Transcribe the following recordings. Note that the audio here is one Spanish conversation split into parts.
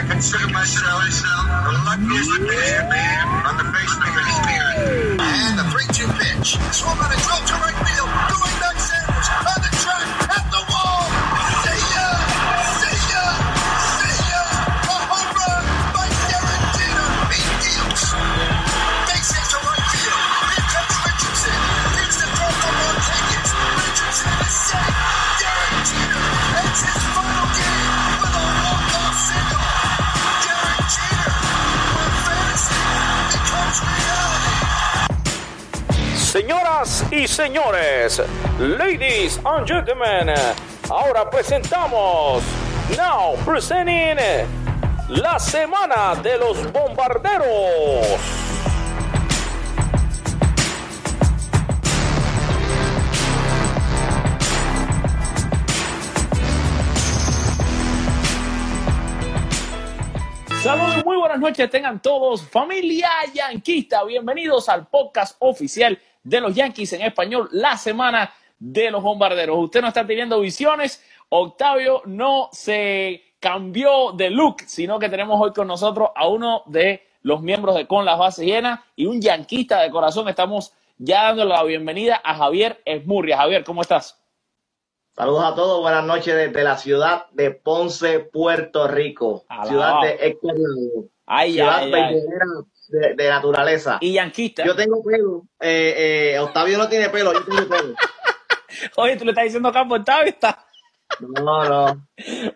I consider myself the luckiest man on the face of the earth. And the 3-2 pitch. Swung on a drill to right field. Y señores, ladies and gentlemen, ahora presentamos, now presenting, la semana de los bombarderos. Saludos, muy buenas noches, tengan todos, familia yanquista, bienvenidos al podcast oficial de los Yankees en español, la semana de los bombarderos. Usted no está teniendo visiones, Octavio no se cambió de look, sino que tenemos hoy con nosotros a uno de los miembros de Con las Bases Llenas y un yanquista de corazón. Estamos ya dando la bienvenida a Javier Esmurria. Javier, ¿cómo estás? Saludos a todos, buenas noches desde la ciudad de Ponce, Puerto Rico. Ciudad de Héctor. Ay, ciudad ay, ay. De, de naturaleza. Y yanquista. Yo tengo pelo. Eh, eh, Octavio no tiene pelo, yo tengo pelo. Oye, tú le estás diciendo campo Octavio, está. No, no.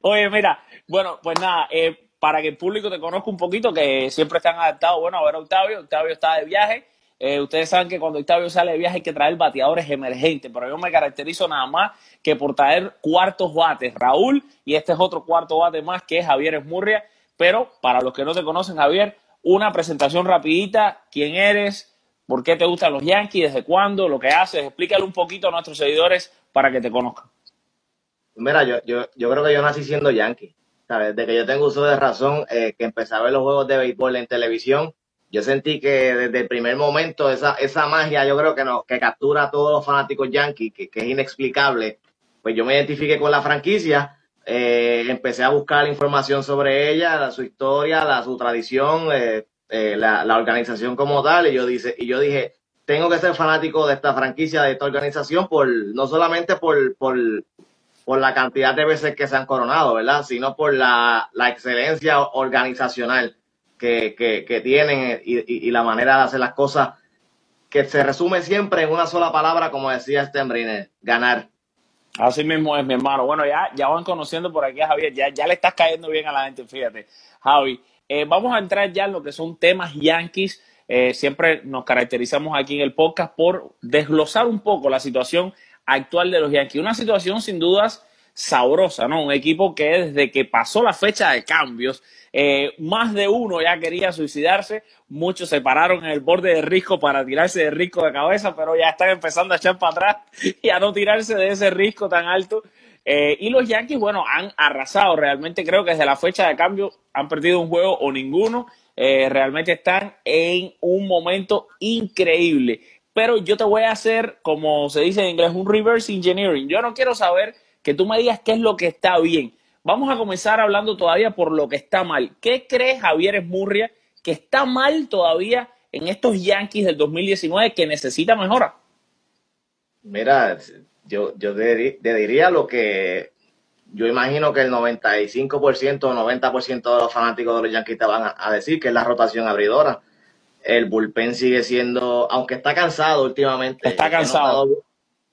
Oye, mira, bueno, pues nada, eh, para que el público te conozca un poquito, que siempre están adaptados, bueno, a ver a Octavio, Octavio está de viaje. Eh, ustedes saben que cuando Octavio sale de viaje hay que traer bateadores emergentes, pero yo me caracterizo nada más que por traer cuartos bates. Raúl, y este es otro cuarto bate más que es Javier Esmurria. Pero para los que no te conocen, Javier, una presentación rapidita, quién eres, por qué te gustan los Yankees, desde cuándo, lo que haces, explícale un poquito a nuestros seguidores para que te conozcan. Mira, yo, yo, yo creo que yo nací siendo yankee. ¿sabes? Desde que yo tengo uso de razón, eh, que empecé a ver los juegos de béisbol en televisión, yo sentí que desde el primer momento esa, esa magia, yo creo que, no, que captura a todos los fanáticos yankees, que, que es inexplicable, pues yo me identifiqué con la franquicia, eh, empecé a buscar información sobre ella, la- su historia, la, su tradición, eh, eh, la, organización como tal, y yo, dice, y yo dije, tengo que ser fanático de esta franquicia, de esta organización, por no solamente por, la cantidad de veces que se han coronado, ¿verdad? Sino por la, excelencia organizacional que, que, que tienen y, y- la manera de hacer las cosas que se resume siempre en una sola palabra, como decía Steinbrenner, ganar. Así mismo es, mi hermano. Bueno, ya, ya van conociendo por aquí a Javier, ya, ya le estás cayendo bien a la gente, fíjate. Javi, eh, vamos a entrar ya en lo que son temas yankees. Eh, siempre nos caracterizamos aquí en el podcast por desglosar un poco la situación actual de los Yankees. Una situación sin dudas sabrosa, ¿no? Un equipo que desde que pasó la fecha de cambios, eh, más de uno ya quería suicidarse, muchos se pararon en el borde de risco para tirarse de risco de cabeza, pero ya están empezando a echar para atrás y a no tirarse de ese risco tan alto. Eh, y los Yankees, bueno, han arrasado. Realmente creo que desde la fecha de cambio han perdido un juego o ninguno. Eh, realmente están en un momento increíble. Pero yo te voy a hacer, como se dice en inglés, un reverse engineering. Yo no quiero saber que tú me digas qué es lo que está bien. Vamos a comenzar hablando todavía por lo que está mal. ¿Qué crees, Javier Esmurria, que está mal todavía en estos Yankees del 2019 que necesita mejora? Mira, yo, yo te, di- te diría lo que yo imagino que el 95% o 90% de los fanáticos de los Yankees te van a, a decir, que es la rotación abridora. El bullpen sigue siendo, aunque está cansado últimamente. Está he cansado. notado-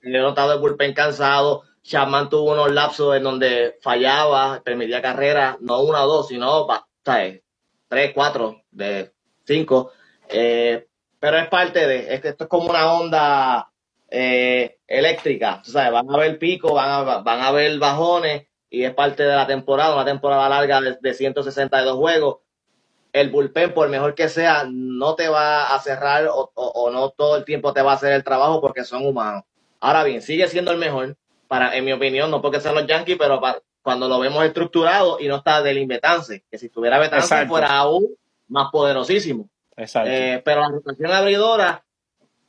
He notado el bullpen cansado. Chapman tuvo unos lapsos en donde fallaba, permitía carreras, no una o dos, sino tres, cuatro, de cinco. Eh, pero es parte de, es que esto es como una onda eh, eléctrica, van a haber picos, van a, van a haber bajones y es parte de la temporada, una temporada larga de, de 162 juegos. El bullpen, por mejor que sea, no te va a cerrar o, o- o no todo el tiempo te va a hacer el trabajo porque son humanos. Ahora bien, sigue siendo el mejor, para, en mi opinión, no porque sean los Yankees, pero para- cuando lo vemos estructurado y no está del Betance, que si estuviera Betance Exacto. fuera aún más poderosísimo. Exacto. Eh, pero la rotación abridora,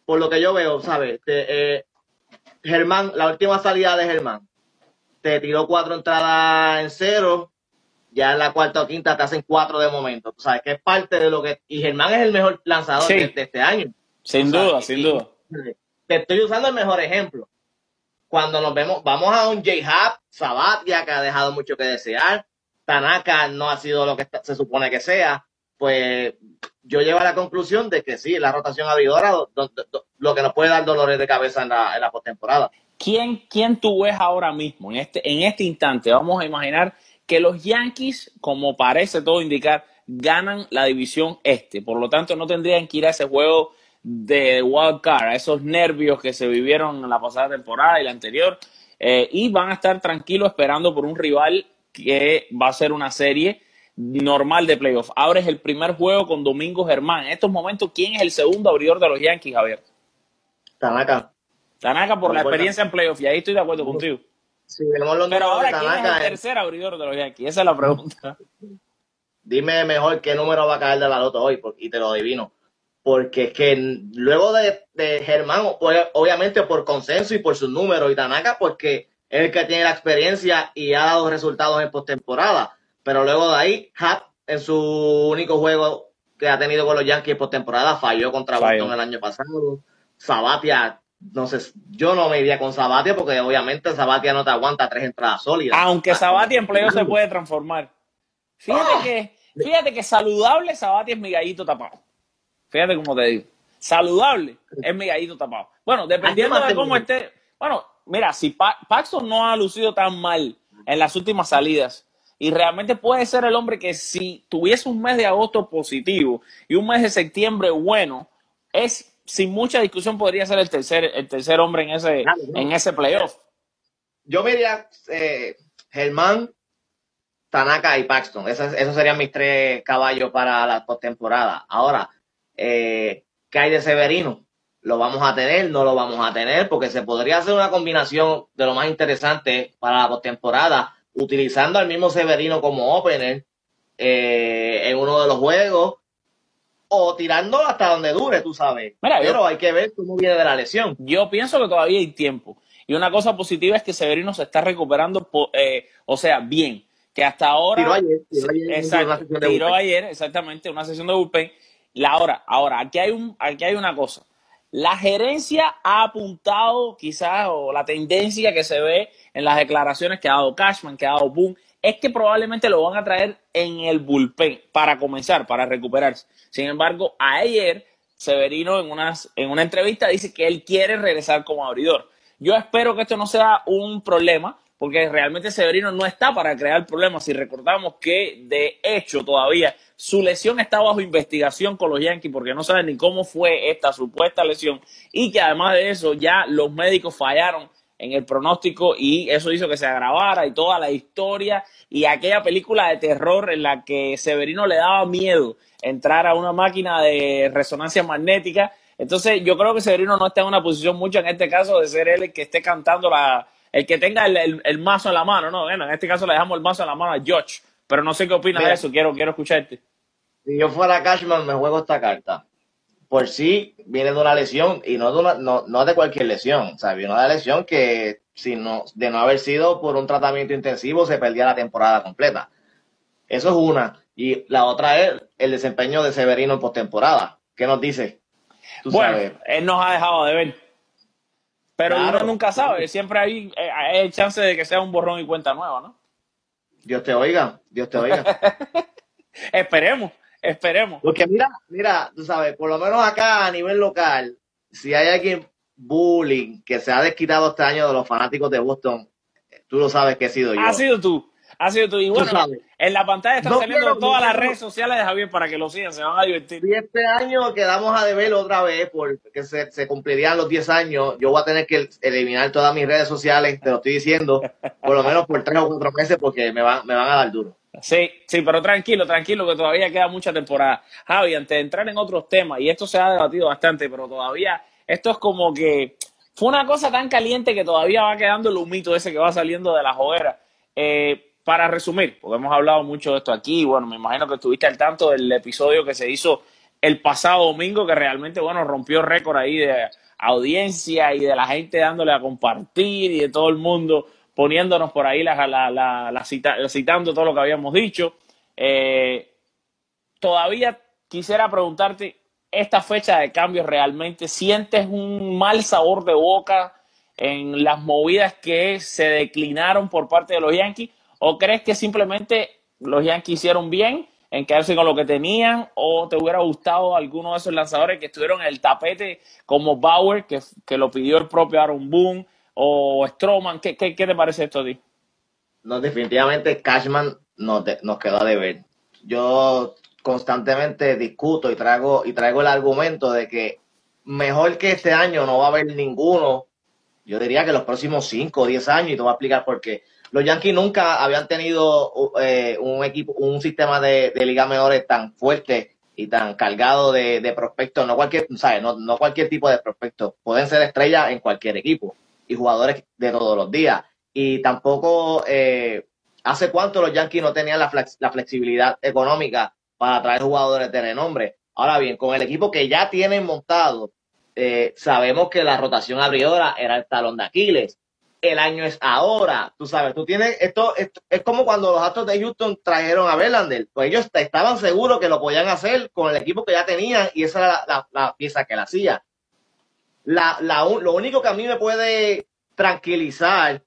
por lo que yo veo, ¿sabes? Te- eh, Germán, la última salida de Germán, te tiró cuatro entradas en cero, ya en la cuarta o quinta te hacen cuatro de momento. Tú sabes que es parte de lo que. Y Germán es el mejor lanzador Sí. de, de este año. Sin sabes, duda, sin duda. Te estoy usando el mejor ejemplo. Cuando nos vemos, vamos a un J-Hub, Sabatia, que ha dejado mucho que desear. Tanaka no ha sido lo que se supone que sea. Pues yo llego a la conclusión de que sí, la rotación abridora, do- do- do- lo que nos puede dar dolores de cabeza en la, en postemporada. ¿Quién, ¿Quién tú ves ahora mismo, en este, en este instante? Vamos a imaginar que los Yankees, como parece todo indicar, ganan la división este. Por lo tanto, no tendrían que ir a ese juego de wild card, a esos nervios que se vivieron en la pasada temporada y la anterior. eh, y van a estar tranquilos esperando por un rival que va a ser una serie normal de playoff. Ahora es el primer juego con Domingo Germán. En estos momentos, ¿quién es el segundo abridor de los Yankees, Javier? Tanaka. Tanaka por la experiencia en playoff, y ahí estoy de acuerdo contigo. Si vemos los Pero ahora, de ¿quién es el Tanaka, tercer abridor de los Yankees? Esa es la pregunta. dime mejor qué número va a caer de la loto hoy y te lo adivino. Porque es que luego de, de Germán, obviamente por consenso y por sus números, y Tanaka, porque es el que tiene la experiencia y ha dado resultados en postemporada. Pero luego de ahí, Happ, en su único juego que ha tenido con los Yankees postemporada, falló contra. Boston el año pasado. Sabatia, no sé, yo no me iría con Sabatia porque obviamente Sabatia no te aguanta tres entradas sólidas. Aunque Sabati en playoff se puede transformar. Fíjate Ah. que, fíjate que saludable Sabati es mi gallito tapado. Fíjate cómo te digo. Saludable es mi gallito tapado. Bueno, dependiendo de cómo esté. Bueno, mira, si Pa- Paxton no ha lucido tan mal en las últimas salidas y realmente puede ser el hombre que si tuviese un mes de agosto positivo y un mes de septiembre bueno, es sin mucha discusión podría ser el tercer, el tercer hombre en ese, Claro, en ese playoff. Yo me iría eh, Germán, Tanaka y Paxton. Esos, esos serían mis tres caballos para la postemporada. Ahora, eh, ¿qué hay de Severino? ¿Lo vamos a tener? ¿No lo vamos a tener? Porque se podría hacer una combinación de lo más interesante para la postemporada, utilizando al mismo Severino como opener eh, en uno de los juegos o tirando hasta donde dure, tú sabes. Mira, yo- Pero hay que ver cómo viene de la lesión. Yo pienso que todavía hay tiempo. Y una cosa positiva es que Severino se está recuperando, eh, o sea, bien. Que hasta ahora. Tiró ayer, tiró ayer en Exacto, una sesión de tiró ayer, exactamente, una sesión de bullpen. La ahora, ahora, aquí hay, un, aquí hay una cosa. La gerencia ha apuntado, quizás, o la tendencia que se ve en las declaraciones que ha dado Cashman, que ha dado Boone, es que probablemente lo van a traer en el bullpen para comenzar, para recuperarse. Sin embargo, ayer Severino en, unas, en una entrevista dice que él quiere regresar como abridor. Yo espero que esto no sea un problema, porque realmente Severino no está para crear problemas. Si recordamos que de hecho todavía su lesión está bajo investigación con los Yankees porque no saben ni cómo fue esta supuesta lesión y que además de eso ya los médicos fallaron en el pronóstico y eso hizo que se agravara y toda la historia y aquella película de terror en la que Severino le daba miedo entrar a una máquina de resonancia magnética. Entonces yo creo que Severino no está en una posición mucho en este caso de ser él el que esté cantando la, el que tenga el, el- el mazo en la mano, ¿no? Bueno, en este caso le dejamos el mazo en la mano a George, pero no sé qué opina Mira. de eso, quiero, quiero escucharte. Si yo fuera Cashman, me juego esta carta. Por sí viene de una lesión y no de, una, no, no de cualquier lesión. O sea, viene de una lesión que, si no, de no haber sido por un tratamiento intensivo, se perdía la temporada completa. Eso es una. Y la otra es el desempeño de Severino en postemporada. ¿Qué nos dice? Tú Bueno, sabes. él nos ha dejado de ver. Pero Claro. uno nunca sabe, siempre hay, eh, hay chance de que sea un borrón y cuenta nueva, ¿no? Dios te oiga, Dios te oiga. Esperemos, esperemos. Porque mira, mira, tú sabes, por lo menos acá a nivel local, si hay alguien bullying que se ha desquitado este año de los fanáticos de Boston, tú lo sabes que he sido yo. Ha sido tú, ha sido tú. Y bueno, en la pantalla están No saliendo quiero- todas no las redes sociales de Javier para que lo sigan, se van a divertir. Si este año quedamos a deber otra vez porque se, se cumplirían los 10 años, yo voy a tener que eliminar todas mis redes sociales, te lo estoy diciendo, por lo menos por 3 o 4 meses porque me van, me van a dar duro. Sí, sí, pero tranquilo, tranquilo, que todavía queda mucha temporada. Javi, antes de entrar en otros temas, y esto se ha debatido bastante, pero todavía esto es como que fue una cosa tan caliente que todavía va quedando el humito ese que va saliendo de la hoguera. Eh, para resumir, porque hemos hablado mucho de esto aquí, bueno, me imagino que estuviste al tanto del episodio que se hizo el pasado domingo, que realmente, bueno, rompió récord ahí de audiencia y de la gente dándole a compartir y de todo el mundo poniéndonos por ahí la, la, la, citando todo lo que habíamos dicho. Eh, todavía quisiera preguntarte, esta fecha de cambio realmente, ¿sientes un mal sabor de boca en las movidas que se declinaron por parte de los Yankees? ¿O crees que simplemente los Yankees hicieron bien en quedarse con lo que tenían? ¿O te hubiera gustado alguno de esos lanzadores que estuvieron en el tapete como Bauer, que, que lo pidió el propio Aaron Boone, o Stroman? ¿Qué, qué, qué te parece esto a ti? No, definitivamente Cashman nos, nos quedó a deber. Yo constantemente discuto y traigo, y traigo el argumento de que mejor que este año no va a haber ninguno, yo diría que los próximos 5 o 10 años, y te voy a explicar por qué. Los Yankees nunca habían tenido eh, un equipo, un sistema de, de liga menores tan fuerte y tan cargado de, prospectos, no cualquier, ¿sabes? No, cualquier tipo de prospectos, pueden ser estrellas en cualquier equipo y jugadores de todos los días. Y tampoco, eh, ¿hace cuánto los Yankees no tenían la, la flexibilidad económica para traer jugadores de renombre. Ahora bien, con el equipo que ya tienen montado, eh, sabemos que la rotación abridora era el talón de Aquiles. El año es ahora, tú sabes, tú tienes esto, es como cuando los Astros de Houston trajeron a Verlander, pues ellos estaban seguros que lo podían hacer con el equipo que ya tenían y esa era la, pieza que la hacía. La, lo único que a mí me puede tranquilizar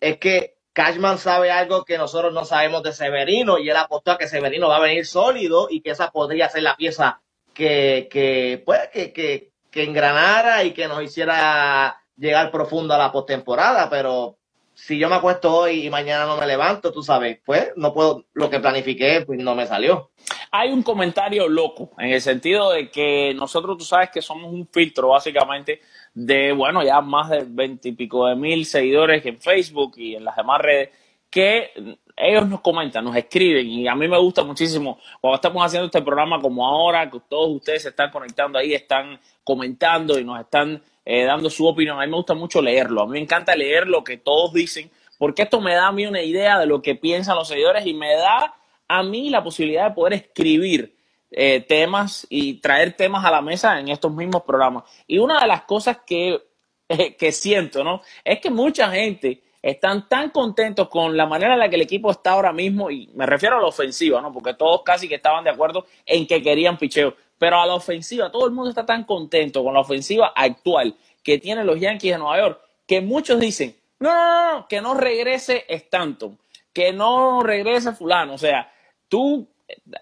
es que Cashman sabe algo que nosotros no sabemos de Severino y él apostó a que Severino va a venir sólido y que esa podría ser la pieza que, que, pues, que, que, que engranara y que nos hiciera llegar profundo a la postemporada, pero si yo me acuesto hoy y mañana no me levanto, tú sabes, pues no puedo, lo que planifiqué, pues no me salió. Hay un comentario loco, en el sentido de que nosotros, tú sabes que somos un filtro básicamente de, bueno, ya más de veintipico de mil seguidores en Facebook y en las demás redes, que ellos nos comentan, nos escriben y a mí me gusta muchísimo cuando estamos haciendo este programa como ahora, que todos ustedes se están conectando ahí, están comentando y nos están eh, dando su opinión. A mí me gusta mucho leerlo, a mí me encanta leer lo que todos dicen, porque esto me da a mí una idea de lo que piensan los seguidores y me da a mí la posibilidad de poder escribir eh, temas y traer temas a la mesa en estos mismos programas. Y una de las cosas que, que siento, ¿no? Es que mucha gente están tan contentos con la manera en la que el equipo está ahora mismo, y me refiero a la ofensiva, ¿no? Porque todos casi que estaban de acuerdo en que querían picheo. Pero a la ofensiva, todo el mundo está tan contento con la ofensiva actual que tienen los Yankees de Nueva York, que muchos dicen, no, no, no, que no regrese Stanton, que no regrese fulano. O sea, tú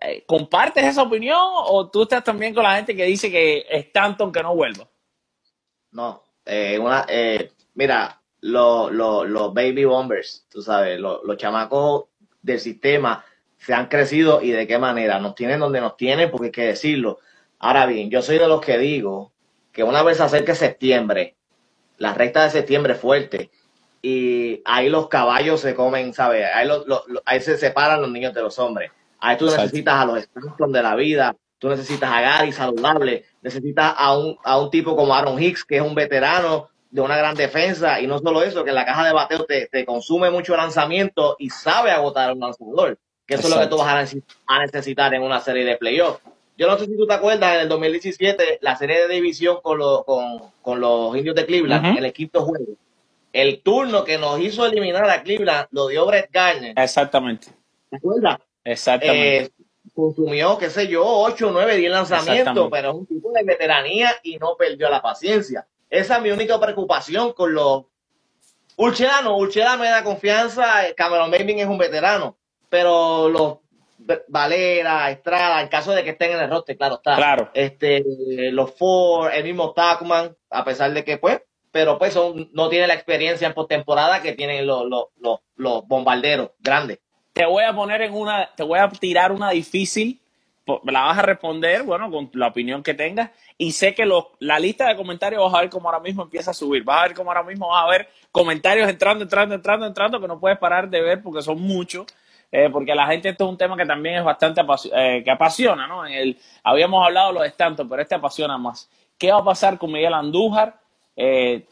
eh, ¿compartes esa opinión o tú estás también con la gente que dice que es tanto que no vuelva? No, eh, eh, mira, los baby bombers, tú sabes, los chamacos del sistema se han crecido y de qué manera. Nos tienen donde nos tienen porque hay que decirlo. Ahora bien, yo soy de los que digo que una vez acerque septiembre, la recta de septiembre fuerte, y ahí los caballos se comen, ¿sabes? Ahí, ahí se separan los niños de los hombres Ahí tú necesitas a los Stanton de la vida, tú necesitas a Gary saludable, necesitas a un, a un tipo como Aaron Hicks, que es un veterano de una gran defensa, y no solo eso, que en la caja de bateo te, te consume mucho lanzamiento y sabe agotar a un lanzador, que eso es lo que tú vas a necesitar en una serie de playoffs. Yo no sé si tú te acuerdas, en el 2017, la serie de división con, con, con los indios de Cleveland, el quinto juego, el turno que nos hizo eliminar a Cleveland lo dio Brett Garner. Exactamente. ¿Te acuerdas? Exactamente. Eh, consumió, qué sé yo, 8, 9, 10 lanzamientos, pero es un tipo de veteranía y no perdió la paciencia. Esa es mi única preocupación con los Urchela Urchela me da confianza, Cameron Maybin es un veterano, pero los Valera, Estrada, en caso de que estén en el roster, claro está. Claro. Este, los Ford, el mismo Tacman, a pesar de que pues, pero pues son, no tiene la experiencia en postemporada que tienen los, los, los, los bombarderos grandes te voy a poner en una, te voy a tirar una difícil, la vas a responder, bueno, con la opinión que tengas, y sé que la lista de comentarios vas a ver cómo ahora mismo empieza a subir, vas a ver cómo ahora mismo vas a ver comentarios entrando, entrando, entrando, entrando, que no puedes parar de ver porque son muchos, eh, porque la gente esto es un tema que también es bastante eh, que apasiona, ¿no? En el, habíamos hablado de los estantos, pero este apasiona más. ¿Qué va a pasar con Miguel Andújar? Eh,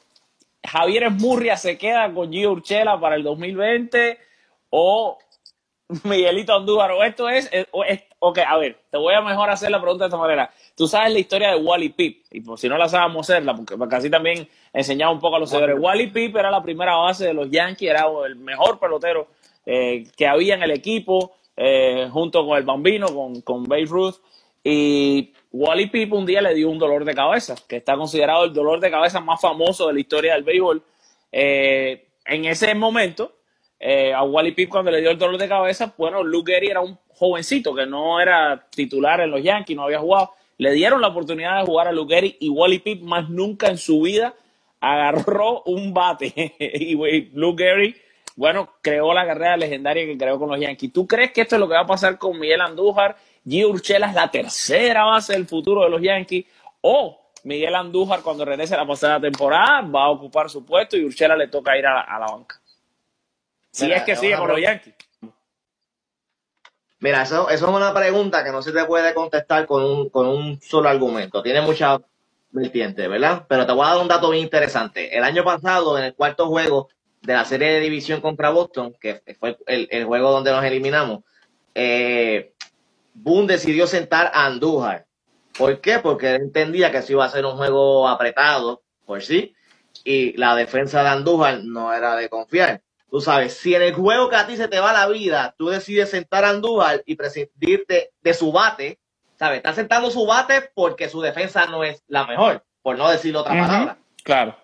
Javier Esmurria se queda con Gio Urchela para el 2020 o Miguelito Andújar, o esto es, ok, a ver, te voy a mejor hacer la pregunta de esta manera. Tú sabes la historia de Wally Pip, y por si no la sabemos hacerla, porque, así también enseñaba un poco a los seguidores. Wally Pip era la primera base de los Yankees, era el mejor pelotero eh, que había en el equipo, eh, junto con el Bambino, con, con Babe Ruth, y Wally Pip un día le dio un dolor de cabeza, que está considerado el dolor de cabeza más famoso de la historia del béisbol. Eh, en ese momento, eh, a Wally Pip cuando le dio el dolor de cabeza, bueno, Luke Gehry era un jovencito que no era titular en los Yankees, no había jugado. Le dieron la oportunidad de jugar a Luke Gehry y Wally Pip más nunca en su vida agarró un bate. y Luke Gehry, bueno, creó la carrera legendaria que creó con los Yankees. ¿Tú crees que esto es lo que va a pasar con Miguel Andújar? Gio Urchela es la tercera base del futuro de los Yankees. O Miguel Andújar, cuando regrese la pasada temporada, va a ocupar su puesto y Urchela le toca ir a la banca. Si Mira, es que sigue con los. Yankees. Mira, eso, eso es una pregunta que no se te puede contestar con un, con un solo argumento. Tiene muchas vertientes, ¿verdad? Pero te voy a dar un dato bien interesante. El año pasado, en el cuarto juego de la serie de división contra Boston, que fue el, el juego donde nos eliminamos, eh, Boone decidió sentar a Andújar. ¿Por qué? Porque él entendía que eso iba a ser un juego apretado por sí y la defensa de Andújar no era de confiar. Tú sabes, si en el juego que a ti se te va la vida, tú decides sentar a Andújar y prescindirte de su bate, ¿sabes? Está sentando su bate porque su defensa no es la mejor, por no decir otra palabra. Claro.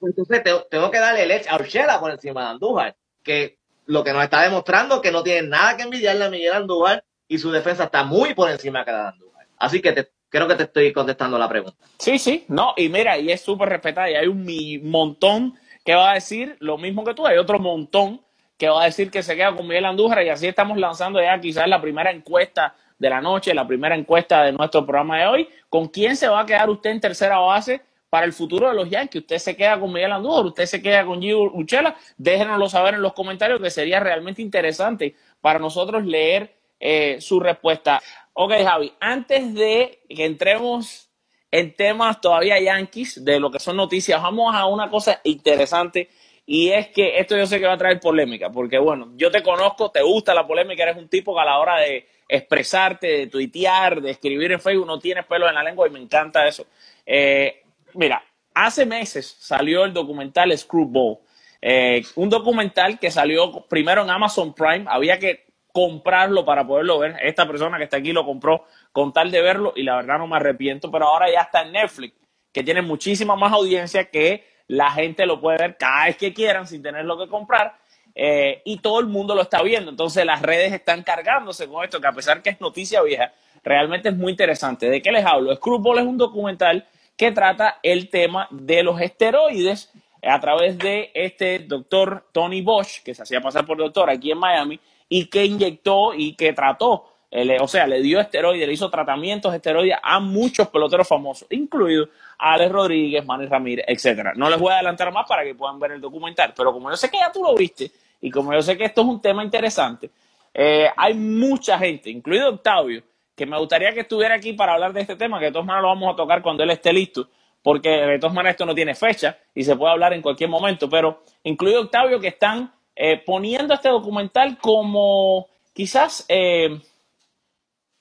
Entonces te- tengo que darle leche a Urshela por encima de Andújar, que lo que nos está demostrando que no tiene nada que envidiarle a Miguel Andújar y su defensa está muy por encima que la de Andújar. Así que te- creo que te estoy contestando la pregunta. Sí, sí, no, y mira, y es súper respetada, y hay un montón que va a decir lo mismo que tú, hay otro montón que va a decir que se queda con Miguel Andújar, y así estamos lanzando ya quizás la primera encuesta de la noche, la primera encuesta de nuestro programa de hoy. ¿Con quién se va a quedar usted en tercera base para el futuro de los Yankees? ¿Usted se queda con Miguel Andújar? ¿Usted se queda con Gio Urchela? Déjenoslo saber en los comentarios, que sería realmente interesante para nosotros leer eh, su respuesta. Ok, Javi, antes de que entremos en temas todavía yankees, de lo que son noticias, vamos a una cosa interesante y es que esto yo sé que va a traer polémica, porque bueno, yo te conozco, te gusta la polémica, eres un tipo que a la hora de expresarte, de tuitear, de escribir en Facebook, no tienes pelos en la lengua y me encanta eso. Eh, mira, hace meses salió el documental Screwball, eh, un documental que salió primero en Amazon Prime, había que comprarlo para poderlo ver. Esta persona que está aquí lo compró con tal de verlo y la verdad no me arrepiento, pero ahora ya está en Netflix, que tiene muchísima más audiencia que la gente lo puede ver cada vez que quieran sin tenerlo que comprar eh, y todo el mundo lo está viendo. Entonces las redes están cargándose con esto, que a pesar que es noticia vieja, realmente es muy interesante. ¿De qué les hablo? Screwball es un documental que trata el tema de los esteroides a través de este doctor Tony Bosch, que se hacía pasar por doctor aquí en Miami, y que inyectó y que trató, eh, o sea, le dio esteroides, le hizo tratamientos de esteroides a muchos peloteros famosos, incluidos Alex Rodríguez, Manny Ramírez, etcétera. No les voy a adelantar más para que puedan ver el documental, pero como yo sé que ya tú lo viste y como yo sé que esto es un tema interesante, eh, hay mucha gente, incluido Octavio, que me gustaría que estuviera aquí para hablar de este tema, que de todas maneras lo vamos a tocar cuando él esté listo, porque de todas maneras esto no tiene fecha y se puede hablar en cualquier momento, pero incluido Octavio que están eh, poniendo este documental como quizás eh,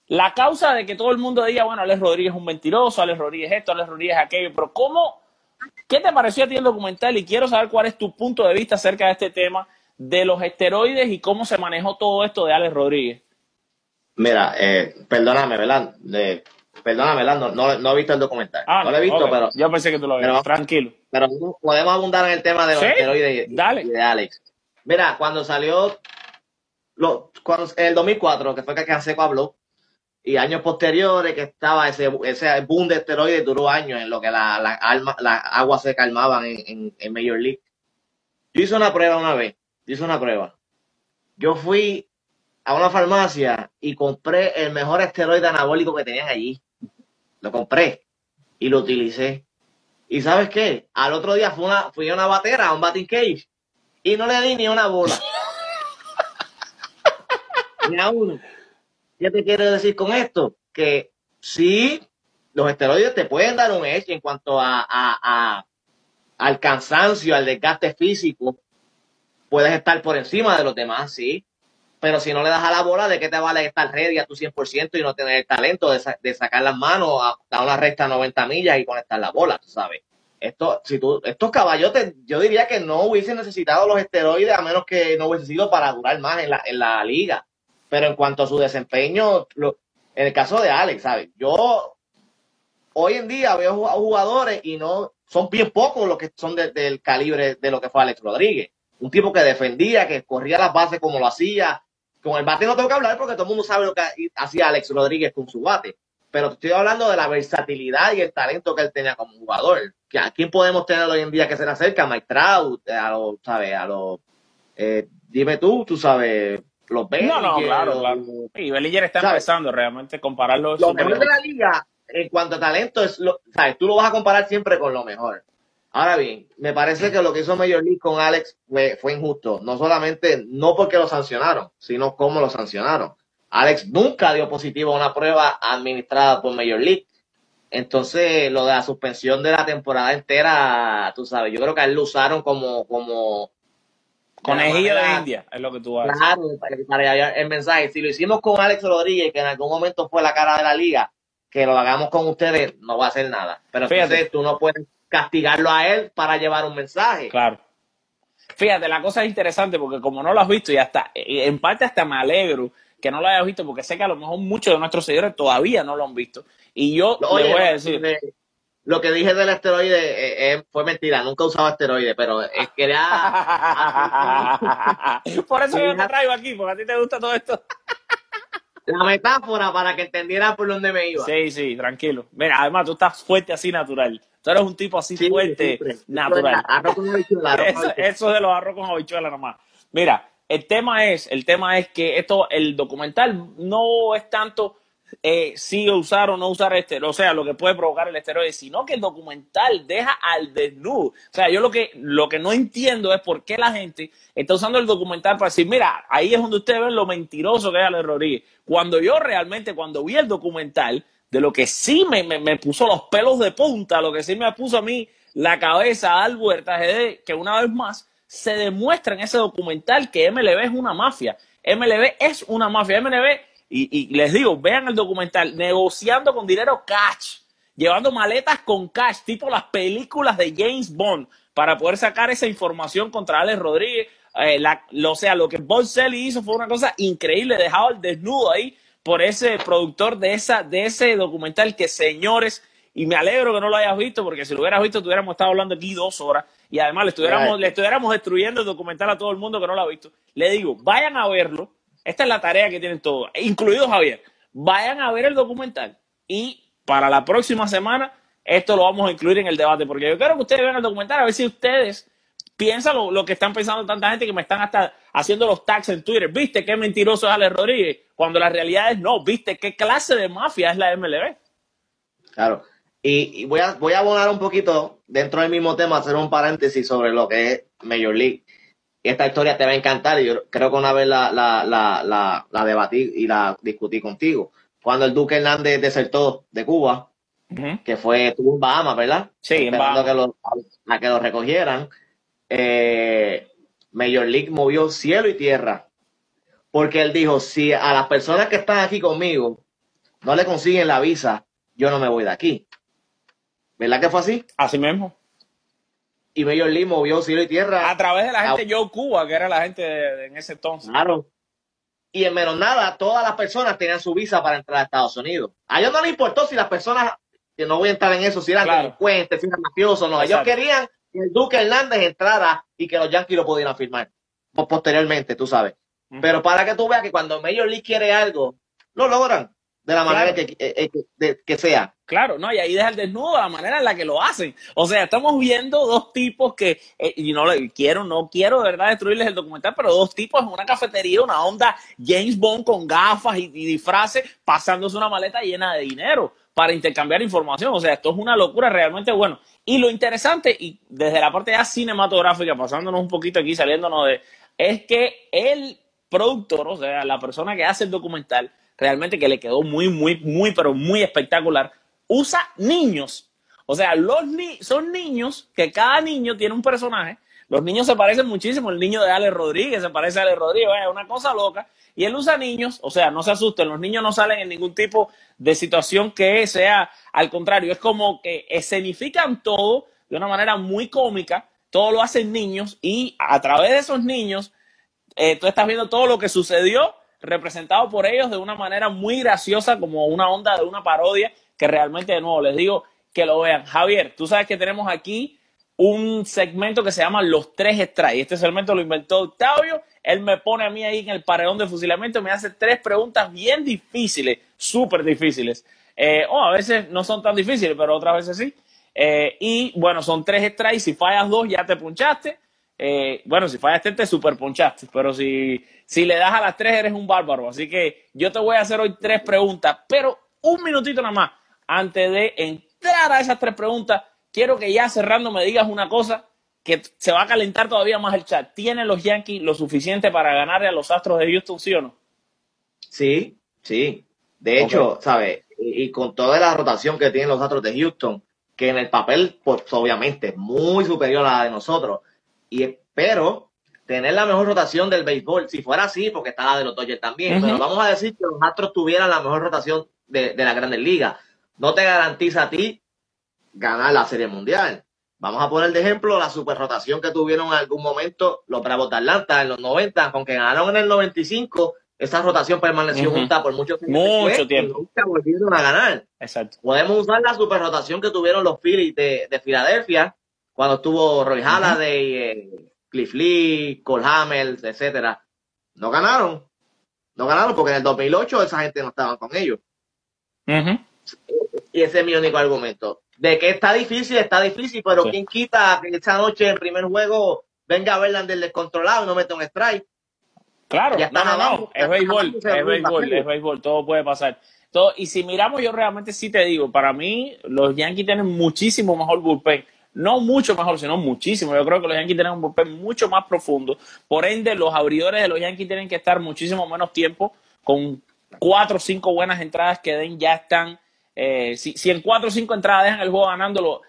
la causa de que todo el mundo diga, bueno, Alex Rodríguez es un mentiroso, Alex Rodríguez esto, Alex Rodríguez aquello, pero ¿cómo, qué te pareció a ti el documental? Y quiero saber cuál es tu punto de vista acerca de este tema de los esteroides y cómo se manejó todo esto de Alex Rodríguez. Mira, eh, perdóname, ¿verdad? Perdóname, ¿verdad? No, no, no he visto el documental. Ah, no lo he visto, pero, Yo pensé que tú lo habías. Tranquilo. pero podemos abundar en el tema de los Sí, esteroides y, dale. y de Alex. Mira, cuando salió, lo, el 2004, que fue que Canseco habló, y años posteriores que estaba ese, ese boom de esteroides duró años en lo que la, la, la agua se calmaban en, en, en Major League. Yo hice una prueba una vez, yo hice una prueba. Yo fui a una farmacia y compré el mejor esteroide anabólico que tenían allí. Lo compré y lo utilicé. ¿Y sabes qué? Al otro día fui, una, fui a una batera, a un batting cage, y no le di ni una bola. ni a uno. ¿Qué te quiero decir con esto? Que sí, los esteroides te pueden dar un edge en cuanto a, a- al cansancio, al desgaste físico. Puedes estar por encima de los demás, sí. pero si no le das a la bola, ¿de qué te vale estar ready a tu 100% y no tener el talento de, de sacar las manos a, a una recta 90 millas y conectar la bola, tú sabes? Esto, si tú, estos caballotes, yo diría que no hubiesen necesitado los esteroides a menos que no hubiese sido para durar más en la, en la liga. Pero en cuanto a su desempeño, lo- en el caso de Alex, ¿sabes? Yo hoy en día veo ju- jugadores y no son bien pocos los que son de- del calibre de lo que fue Alex Rodríguez. Un tipo que defendía, que corría las bases como lo hacía. Con el bate no tengo que hablar porque todo el mundo sabe lo que hacía Alex Rodríguez con su bate. Pero estoy hablando de la versatilidad y el talento que él tenía como jugador. ¿A quién podemos tener hoy en día que se le acerca? A Mike Trout, a los, ¿sabes? A los, eh, dime tú, tú sabes, los No, no, Bellinger, claro, los- claro. Y Bellinger está ¿Sabes? empezando realmente compararlo. es lo mejor de la liga en cuanto a talento es lo, sabes, tú lo vas a comparar siempre con lo mejor. Ahora bien, me parece que lo que hizo Major League con Alex fue, fue injusto, no solamente no porque lo sancionaron, sino cómo lo sancionaron. Alex nunca dio positivo a una prueba administrada por Major League. Entonces, lo de la suspensión de la temporada entera, tú sabes, yo creo que a él lo usaron como, como Conejillo de manera- India, es lo que tú decir. Claro, para, para llevar el mensaje. Si lo hicimos con Alex Rodríguez, que en algún momento fue la cara de la liga, que lo hagamos con ustedes, no va a hacer nada. Pero Fíjate. entonces tú no puedes castigarlo a él para llevar un mensaje. Claro. Fíjate, la cosa es interesante porque como no lo has visto y hasta, eh, en parte hasta me alegro que no lo hayas visto porque sé que a lo mejor muchos de nuestros seguidores todavía no lo han visto. Y yo Oye, le voy a decir, eh, lo que dije del esteroide eh, eh, fue mentira, nunca usaba esteroide, pero es que era por eso yo te traigo aquí, porque a ti te gusta todo esto. la metáfora para que entendieran por dónde me iba. Sí, sí, tranquilo. Mira, además tú estás fuerte así natural. Tú eres un tipo así Sí, fuerte, siempre. natural. Arroz con habichuela, arroz con Eso, habichuela. eso de los arroz con habichuela nomás. Mira, el tema es, el tema es que esto, el documental no es tanto eh, si usar o no usar este, o sea, lo que puede provocar el esteroide, sino que el documental deja al desnudo. O sea, yo lo que, lo que no entiendo es por qué la gente está usando el documental para decir, mira, ahí es donde ustedes ven lo mentiroso que es Ale Rodríguez. Cuando yo realmente, cuando vi el documental, de lo que sí me, me, me puso los pelos de punta, lo que sí me puso a mí la cabeza al Huerta GD, que una vez más se demuestra en ese documental que MLB es una mafia. MLB es una mafia. MLB, y, les digo, vean el documental, negociando con dinero cash, llevando maletas con cash, tipo las películas de James Bond, para poder sacar esa información contra Alex Rodríguez. Eh, la- lo, o sea, lo que Bob Selly hizo fue una cosa increíble, dejado al desnudo ahí por ese productor de, esa, de ese documental que, señores, y me alegro que no lo hayas visto, porque si lo hubieras visto, tuviéramos estado hablando aquí dos horas y además le estuviéramos, le estuviéramos destruyendo el documental a todo el mundo que no lo ha visto. Le digo, vayan a verlo. Esta es la tarea que tienen todos, incluido Javier. Vayan a ver el documental y para la próxima semana esto lo vamos a incluir en el debate, porque yo quiero que ustedes vean el documental a ver si ustedes piensan lo, lo que están pensando tanta gente que me están hasta haciendo los tags en Twitter. ¿Viste qué mentiroso es Alex Rodríguez? Cuando la realidad es no. ¿Viste qué clase de mafia es la MLB? Claro. Y, y voy, a, voy a abonar un poquito dentro del mismo tema, hacer un paréntesis sobre lo que es Major League. Y esta historia te va a encantar y yo creo que una vez la, la, la, la, la debatí y la discutí contigo. Cuando el Duque Hernández desertó de Cuba, que fue, estuvo en Bahamas, ¿verdad? Sí, en Esperando a que, lo, a que lo recogieran. Eh, Major League movió cielo y tierra. Porque él dijo, si a las personas que están aquí conmigo no le consiguen la visa, yo no me voy de aquí. ¿Verdad que fue así? Así mismo. Y Major League movió cielo y tierra. A través de la gente Joe Cuba, que era la gente de, de en ese entonces. Claro. Y en menos nada, todas las personas tenían su visa para entrar a Estados Unidos. A ellos no les importó si las personas, que no voy a entrar en eso, si eran Claro. delincuentes, si eran mafiosos, no. Ellos querían que el Duque Hernández entrara y que los Yankees lo pudieran firmar. Po- Posteriormente, tú sabes. Pero para que tú veas que cuando Major League quiere algo, lo logran. De la manera Claro. que, eh, eh, que- que sea. Claro, no, y ahí deja el desnudo la manera en la que lo hacen. O sea, estamos viendo dos tipos que, eh, y no quiero, no quiero de verdad destruirles el documental, pero dos tipos en una cafetería, una onda James Bond con gafas y, y disfraces, pasándose una maleta llena de dinero para intercambiar información. O sea, esto es una locura realmente bueno. Y lo interesante, y desde la parte ya cinematográfica, pasándonos un poquito aquí, saliéndonos de, es que el productor, o sea, la persona que hace el documental, realmente que le quedó muy, muy, muy, pero muy espectacular, usa niños. O sea, los ni son niños que cada niño tiene un personaje. Los niños se parecen muchísimo. El niño de Ale Rodríguez se parece a Ale Rodríguez. Es una cosa loca. Y él usa niños, o sea, no se asusten, los niños no salen en ningún tipo de situación que sea al contrario. Es como que escenifican todo de una manera muy cómica. Todo lo hacen niños y a través de esos niños eh, tú estás viendo todo lo que sucedió representado por ellos de una manera muy graciosa, como una onda de una parodia, que realmente, de nuevo, les digo que lo vean. Javier, tú sabes que tenemos aquí un segmento que se llama Los Tres Strikes. Este segmento lo inventó Octavio. Él me pone a mí ahí en el paredón de fusilamiento y me hace tres preguntas bien difíciles, súper difíciles. Eh, o a veces no son tan difíciles, pero otras veces sí. Eh, y bueno, son tres strikes. Si fallas dos, ya te punchaste. Eh, bueno, si fallaste, te super ponchaste. Pero si, si le das a las tres, eres un bárbaro. Así que yo te voy a hacer hoy tres preguntas, pero un minutito nada más. Antes de entrar a esas tres preguntas, quiero que ya cerrando me digas una cosa que se va a calentar todavía más el chat. ¿Tienen los Yankees lo suficiente para ganarle a los Astros de Houston, sí o no? Sí, sí. De hecho, ¿sabes? Y, con toda la rotación que tienen los Astros de Houston, que en el papel, pues obviamente, es muy superior a la de nosotros. Y espero tener la mejor rotación del béisbol. Si fuera así, porque está la de los Dodgers también. Pero vamos a decir que los Astros tuvieran la mejor rotación de, de la Grandes Ligas. No te garantiza a ti ganar la Serie Mundial. Vamos a poner de ejemplo la superrotación que tuvieron en algún momento los Bravos de Atlanta en los 90, aunque ganaron en el 95, esa rotación permaneció junta por mucho tiempo. Mucho tiempo. nunca volvieron a ganar. Exacto. Podemos usar la superrotación que tuvieron los Phillies de, de Filadelfia, cuando estuvo Roy Halladay, eh, Cliff Lee, Cole Hamels, etcétera. No ganaron. No ganaron porque en el 2008 esa gente no estaba con ellos. Y ese es mi único argumento de que está difícil, está difícil, pero ¿quién quita que esta noche en primer juego venga Verlander descontrolado y no mete un strike? Claro, no, no, no, es béisbol, es béisbol, es béisbol, todo puede pasar. Todo, y si miramos, yo realmente sí te digo, para mí los Yankees tienen muchísimo mejor bullpen. No mucho mejor, sino muchísimo. Yo creo que los Yankees tienen un bullpen mucho más profundo. Por ende, los abridores de los Yankees tienen que estar muchísimo menos tiempo. Con cuatro o cinco buenas entradas que den, ya están eh, si, si, en cuatro o cinco entradas dejan el juego ganándolo,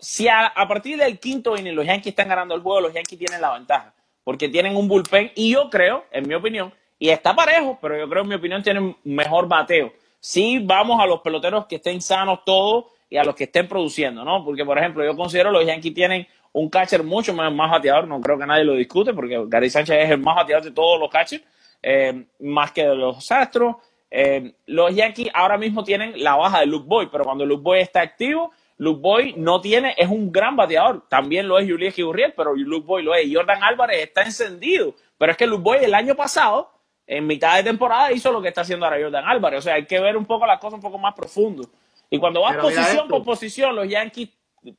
si a, partir del quinto inning los Yankees están ganando el juego, los Yankees tienen la ventaja, porque tienen un bullpen y yo creo, en mi opinión, y está parejo, pero yo creo, en mi opinión, tienen mejor bateo. Si vamos a los peloteros que estén sanos todos y a los que estén produciendo, ¿no? Porque, por ejemplo, yo considero los Yankees tienen un catcher mucho más, bateador, no creo que nadie lo discute, porque Gary Sánchez es el más bateador de todos los catchers, eh, más que de los Astros. Eh, los Yankees ahora mismo tienen la baja de Luke Boy, pero cuando Luke Boy está activo, Luke Boy no tiene, es un gran bateador. También lo es Julián Gurriel, pero Luke Boy lo es. Jordan Álvarez está encendido. Pero es que Luke Boy el año pasado, en mitad de temporada, hizo lo que está haciendo ahora Jordan Álvarez. O sea, hay que ver un poco las cosas un poco más profundo. Y cuando vas posición por posición, los Yankees,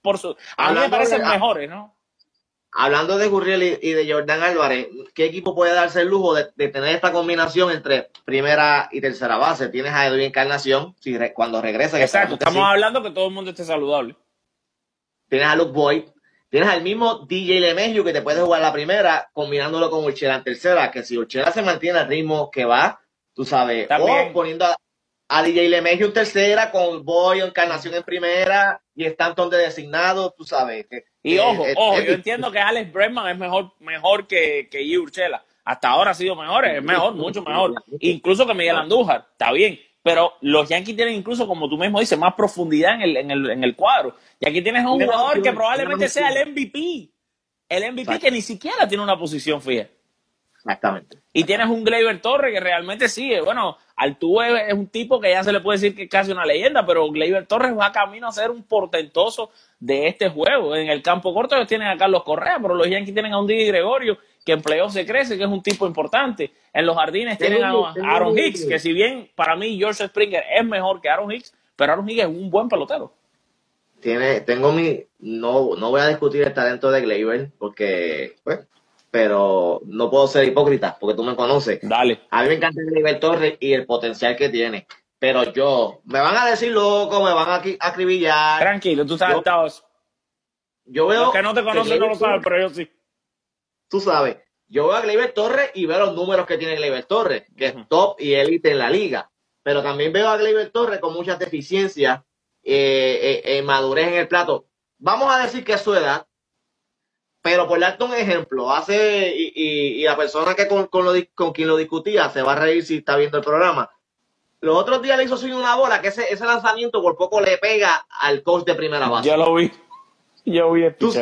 por su, a mí me parecen mejores, ¿no? Hablando de Gurriel y, de Jordan Álvarez, ¿qué equipo puede darse el lujo de, tener esta combinación entre primera y tercera base? Tienes a Edwin Encarnación si cuando regresa. Exacto, estamos hablando que todo el mundo esté saludable. Tienes a Luke Boyd, tienes al mismo DJ LeMahieu que te puede jugar la primera combinándolo con Urchela en tercera, que si Urchela se mantiene al ritmo que va, tú sabes, o poniendo a, a DJ LeMahieu en tercera, con Boy Encarnación en primera y Stanton de designado, tú sabes. Que, y ojo, ojo, yo entiendo que Alex Bregman es mejor, mejor que, que Urchela. Hasta ahora ha sido mejor, es mejor, mucho mejor. Incluso que Miguel Andújar, está bien. Pero los Yankees tienen incluso, como tú mismo dices, más profundidad en el, en el, en el cuadro. Y aquí tienes un jugador que probablemente sea el MVP. El MVP que ni siquiera tiene una posición fija. Exactamente. Y tienes un Gleyber Torres que realmente sigue. Bueno, Altuve es un tipo que ya se le puede decir que es casi una leyenda, pero Gleyber Torres va camino a ser un portentoso de este juego. En el campo corto ellos tienen a Carlos Correa, pero los Yankees tienen a un Didi Gregorio que en playoff se crece, que es un tipo importante. En los jardines tienen a Aaron Hicks, que si bien para mí George Springer es mejor que Aaron Hicks, pero Aaron Hicks es un buen pelotero. Tiene, tengo mi, no, no voy a discutir el talento de Gleyber, porque, pues, pero no puedo ser hipócrita porque tú me conoces. Dale. A mí me encanta el nivel Torres y el potencial que tiene. Pero yo, me van a decir loco, me van a acribillar. Tranquilo, tú sabes, yo, yo veo. Los que no te conocen no lo saben, pero yo sí. Tú sabes, yo veo a Gleyber Torres y veo los números que tiene Gleyber Torres, que es top y élite en la liga. Pero también veo a Gleyber Torres con muchas deficiencias, eh, eh, eh, madurez en el plato. Vamos a decir que es su edad, Pero por darte un ejemplo, hace, y, y, y la persona que con, con, lo, con quien lo discutía se va a reír si está viendo el programa. Los otros días le hizo swing una bola que ese, ese lanzamiento por poco le pega al coach de primera base. Yo lo vi. Yo vi el Tú-.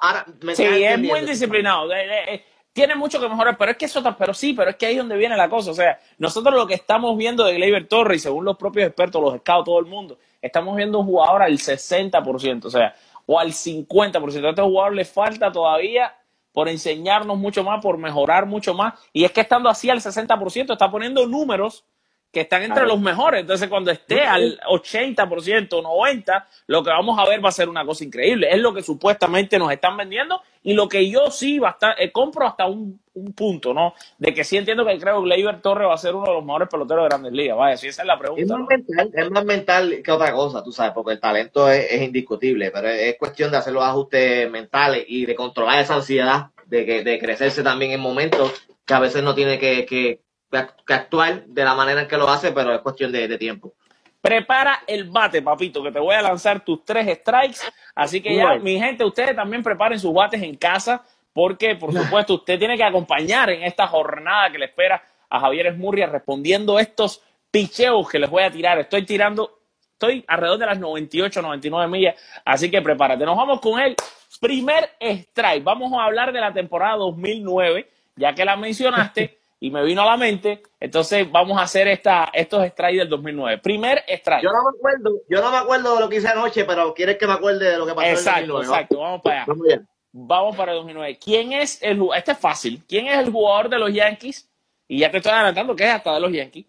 Ahora, me Sí, es muy disciplinado. Eh, eh, eh, tiene mucho que mejorar, pero es que eso, pero sí, pero es que ahí es donde viene la cosa. O sea, nosotros lo que estamos viendo de Gleyber Torres, y según los propios expertos, los scouts, todo el mundo, estamos viendo un jugador al 60%, o sea, o al 50%. A este jugador le falta todavía por enseñarnos mucho más, por mejorar mucho más. Y es que estando así al 60%, está poniendo números que están entre los mejores. Entonces, cuando esté al 80%, 90%, lo que vamos a ver va a ser una cosa increíble. Es lo que supuestamente nos están vendiendo y lo que yo sí basta- eh, compro hasta un, un punto, ¿no? De que sí entiendo que creo que Gleyber Torres va a ser uno de los mejores peloteros de Grandes Ligas. Vaya, si esa es la Es pregunta. más, ¿no? mental, es más mental que otra cosa, tú sabes, porque el talento es, es indiscutible, pero es, es cuestión de hacer los ajustes mentales y de controlar esa ansiedad de, que, de crecerse también en momentos que a veces no tiene que, que, que actuar de la manera en que lo hace, pero es cuestión de, de tiempo. Prepara el bate, papito, que te voy a lanzar tus tres strikes. Así que ya, mi gente, ustedes también preparen sus bates en casa, porque, por supuesto, usted tiene que acompañar en esta jornada que le espera a Javier Esmurria respondiendo estos picheos que les voy a tirar. Estoy tirando, estoy alrededor de las 98, 99 millas, así que prepárate. Nos vamos con el primer strike. Vamos a hablar de la temporada 2009, ya que la mencionaste y me vino a la mente. Entonces, vamos a hacer esta, estos strikes del 2009. Primer strike. Yo no me acuerdo, yo no me acuerdo de lo que hice anoche, pero quieres que me acuerde de lo que pasó Exacto, en el 2009, ¿no? exacto. Vamos para allá. Vamos para el 2009. ¿Quién es el Este es fácil. ¿Quién es el jugador de los Yankees? Y ya te estoy adelantando que es hasta de los Yankees.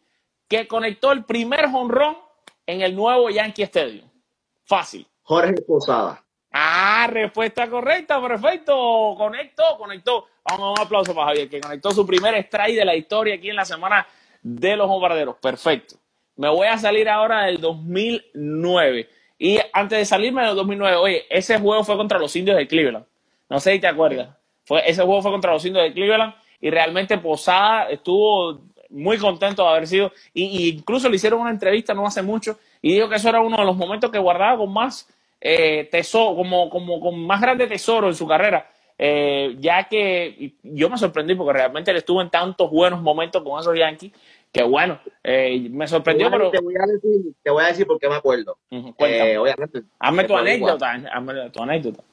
Que conectó el primer jonrón en el nuevo Yankee Stadium. Fácil. Jorge Posada. Ah, respuesta correcta, perfecto. Conectó, conectó. Vamos, un aplauso para Javier, que conectó su primer strike de la historia aquí en la semana de los bombarderos. Perfecto. Me voy a salir ahora del 2009. Y antes de salirme del 2009, oye, ese juego fue contra los indios de Cleveland. No sé si te acuerdas. Fue, ese juego fue contra los indios de Cleveland y realmente Posada estuvo muy contento de haber sido. Y incluso le hicieron una entrevista no hace mucho y dijo que eso era uno de los momentos que guardaba con más eh, tesoro, como, como con más grande tesoro en su carrera. Eh, ya que yo me sorprendí porque realmente él estuvo en tantos buenos momentos con esos Yankees que bueno, eh, me Te sorprendió, voy, pero te voy a decir, te voy a decir por qué me acuerdo. Eh, obviamente. hazme es tu anécdota, hazme tu anécdota.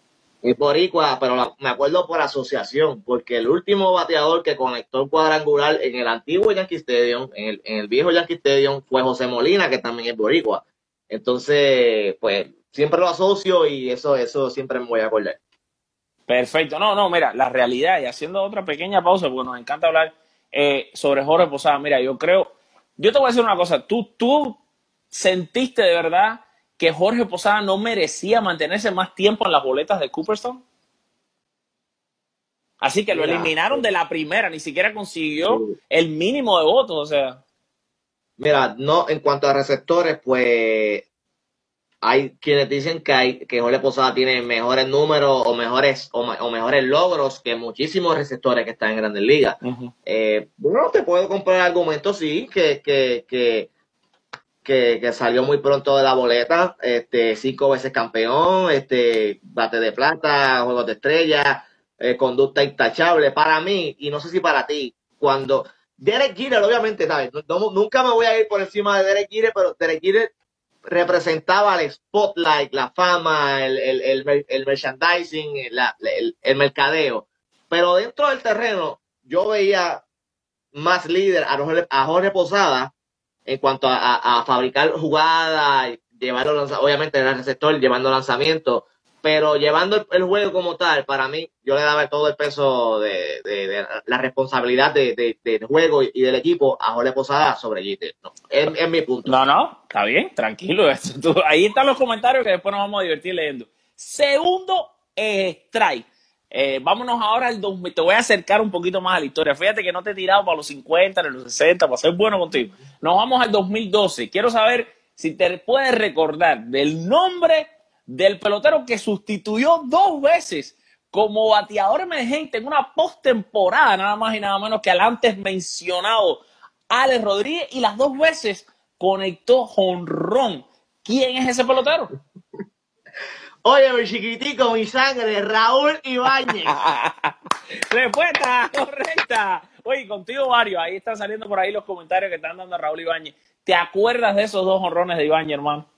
Es boricua, pero la- me acuerdo por asociación, porque el último bateador que conectó el cuadrangular en el antiguo Yankee Stadium, en el, en el viejo Yankee Stadium, fue José Molina, que también es boricua. Entonces, pues, siempre lo asocio y eso, eso siempre me voy a acordar. Perfecto. No, no, mira, la realidad, y haciendo otra pequeña pausa, porque nos encanta hablar eh, sobre Jorge Posada. Mira, yo creo, yo te voy a decir una cosa, tú, tú sentiste de verdad que Jorge Posada no merecía mantenerse más tiempo en las boletas de Cooperstown. Así que lo Mira, eliminaron de la primera, ni siquiera consiguió Sí. el mínimo de votos, o sea. Mira, no, en cuanto a receptores, pues hay quienes dicen que hay, que Jorge Posada tiene mejores números o mejores, o, mejores logros que muchísimos receptores que están en Grandes Ligas. ujú. Eh, bueno, te puedo comprar argumentos, sí, que, que, que, que, que salió muy pronto de la boleta, este, cinco veces campeón, este, bate de plata, juegos de estrella, eh, conducta intachable. Para mí, y no sé si para ti, cuando Derek Jeter, obviamente, ¿sabes? No- no- nunca me voy a ir por encima de Derek Jeter, pero Derek Jeter representaba el spotlight, la fama, el, el, el, el merchandising, el, mercadeo. Pero dentro del terreno, yo veía más líder a Jorge, a Jorge Posada en cuanto a, a- fabricar jugadas, llevarlo, obviamente era el receptor, llevando lanzamientos, pero llevando el, juego como tal, para mí, yo le daba todo el peso de, la responsabilidad de, de- del juego y del equipo a Jorge Posada sobre Jeter. No, es, mi punto. No, no, está bien, tranquilo. Ahí están los comentarios que después nos vamos a divertir leyendo. Segundo eh, strike. Eh, vámonos ahora al 2000. Te voy a acercar un poquito más a la historia. Fíjate que no te he tirado para los 50, ni los 60, para ser bueno contigo. Nos vamos al 2012. Quiero saber si te puedes recordar del nombre del pelotero que sustituyó dos veces como bateador emergente en una postemporada, nada más y nada menos que al antes mencionado Alex Rodríguez, y las dos veces conectó jonrón. ¿Quién es ese pelotero? Oye, mi chiquitico, mi sangre, Raúl Ibáñez. Respuesta correcta. Oye, contigo varios. Ahí están saliendo por ahí los comentarios que están dando a Raúl Ibáñez. ¿Te acuerdas de esos dos honrones de Ibáñez, hermano?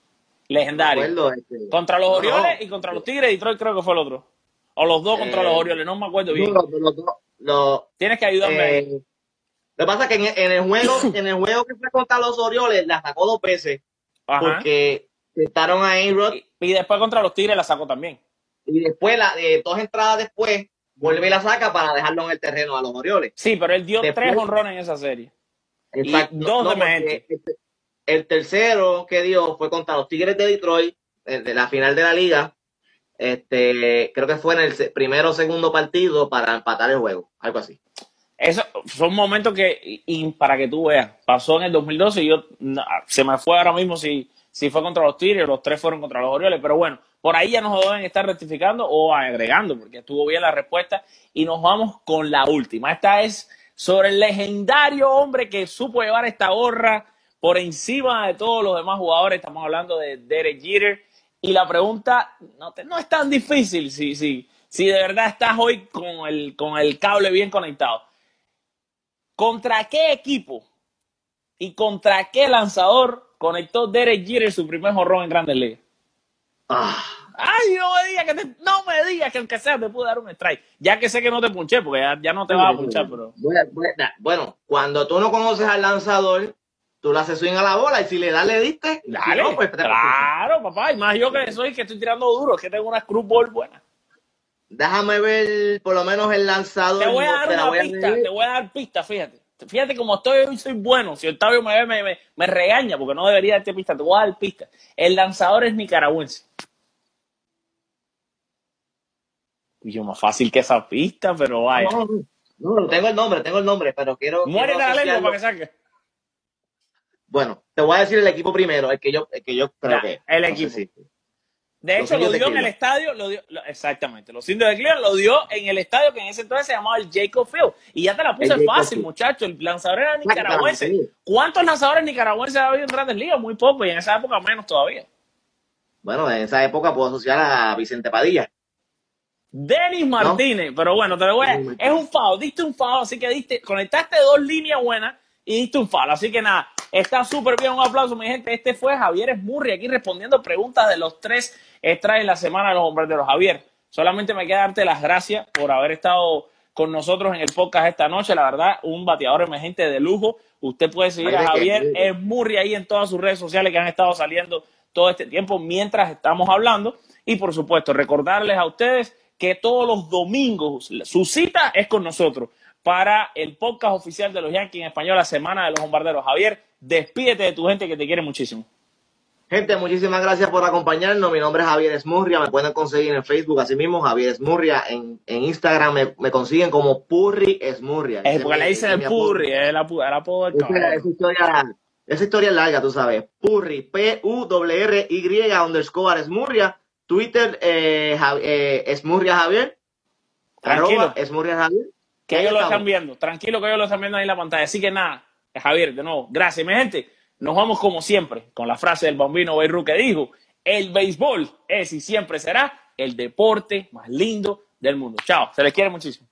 Legendario. acuerdo, este, Contra los no, Orioles y contra los Tigres. Detroit creo que fue el otro. O los dos contra Eh, los Orioles. No me acuerdo bien. No, Tienes que ayudarme eh, lo que pasa es que en, en el juego, en el juego que fue contra los Orioles, la sacó dos veces Ajá. porque tentaron a A-Rod Y, y después contra los Tigres la sacó también. y después, la, eh, dos entradas después, vuelve y la saca para dejarlo en el terreno a los Orioles. Sí, pero él dio Después- tres honrones en esa serie. Y Exacto. dos de porque emergente. El, tercero que dio fue contra los Tigres de Detroit, eh, de la final de la liga. Este, creo que fue en el primero o segundo partido para empatar el juego, algo así. Eso son momentos que, y, para que tú veas, pasó en el 2012 y yo, no, se me fue ahora mismo si, si fue contra los Tigres, los tres fueron contra los Orioles, pero bueno, por ahí ya nos deben estar rectificando o agregando, porque estuvo bien la respuesta. Y nos vamos con la última. Esta es sobre el legendario hombre que supo llevar esta gorra por encima de todos los demás jugadores. Estamos hablando de Derek Jeter. Y la pregunta no, te- no es tan difícil si, si, si de verdad estás hoy con el, con el cable bien conectado. ¿Contra qué equipo y contra qué lanzador conectó Derek Jeter su primer jorrón en Grandes Ligas? Ah, Ay, no me digas que te- no me digas que aunque sea te pude dar un strike. Ya que sé que no te punché, porque ya, ya no te vas a punchar, pero. Bueno, cuando tú no conoces al lanzador, tú le haces swing a la bola y si le das, le diste. si Dale, no, pues claro, papá. Y más yo que soy que estoy tirando duro, es que tengo una screwball buena. Déjame ver por lo menos el lanzador. Te voy a dar una voy pista, te voy a dar pista, fíjate. Fíjate como estoy hoy, soy bueno. Si Octavio me ve, me, me, me regaña porque no debería darte pista. Te voy a dar pista. El lanzador es nicaragüense. Yo, más fácil que esa pista, pero vaya. No, no, no, tengo el nombre, tengo el nombre, pero quiero. Muere la lengua para que saque. Bueno, te voy a decir el equipo primero, el que yo, el que yo creo que. el no equipo. si- De Los hecho, lo dio en el estadio, lo dio, lo- exactamente, los indios de Cleveland lo dio en el estadio que en ese entonces se llamaba el Jacob Field. Y ya te la puse El fácil, Field. muchacho. El lanzador era nicaragüense. ¿Cuántos lanzadores nicaragüenses ha habido en grandes ligas? Muy poco, y en esa época menos todavía. Bueno, en esa época puedo asociar a Vicente Padilla. Denis Martínez, pero bueno, te lo voy a. Es un foul, diste un foul, así que diste, conectaste dos líneas buenas y diste un foul. Así que nada, está súper bien. Un aplauso, mi gente. Este fue Javier Esmurri aquí respondiendo preguntas de los tres extras en la semana de los bombarderos. Javier, solamente me queda darte las gracias por haber estado con nosotros en el podcast esta noche. La verdad, un bateador emergente de lujo. Usted puede seguir a de Javier de. Esmurri ahí en todas sus redes sociales que han estado saliendo todo este tiempo mientras estamos hablando. Y por supuesto, recordarles a ustedes que todos los domingos su cita es con nosotros para el podcast oficial de los Yankees en español, la semana de los bombarderos. Javier, despídete de tu gente que te quiere muchísimo. Gente, muchísimas gracias por acompañarnos. Mi nombre es Javier Esmurria. Me pueden conseguir en Facebook, así mismo, Javier Esmurria. En, en Instagram me, me consiguen como Purri Esmurria. Es porque le dicen el. Purri, es el, apodo del Esa, historia, esa historia es larga, tú sabes. Purri, P-U-R-R-Y underscore Esmurria. Twitter, eh, Jav- eh, Esmurria Javier. Tranquilo. Arroba Esmurria Javier. Que ellos lo están viendo. Tranquilo que ellos lo están viendo ahí en la pantalla. Así que nada, Javier, de nuevo, gracias, mi gente. Nos vamos como siempre con la frase del bambino Beirut que dijo, el béisbol es y siempre será el deporte más lindo del mundo. Chao, se les quiere muchísimo.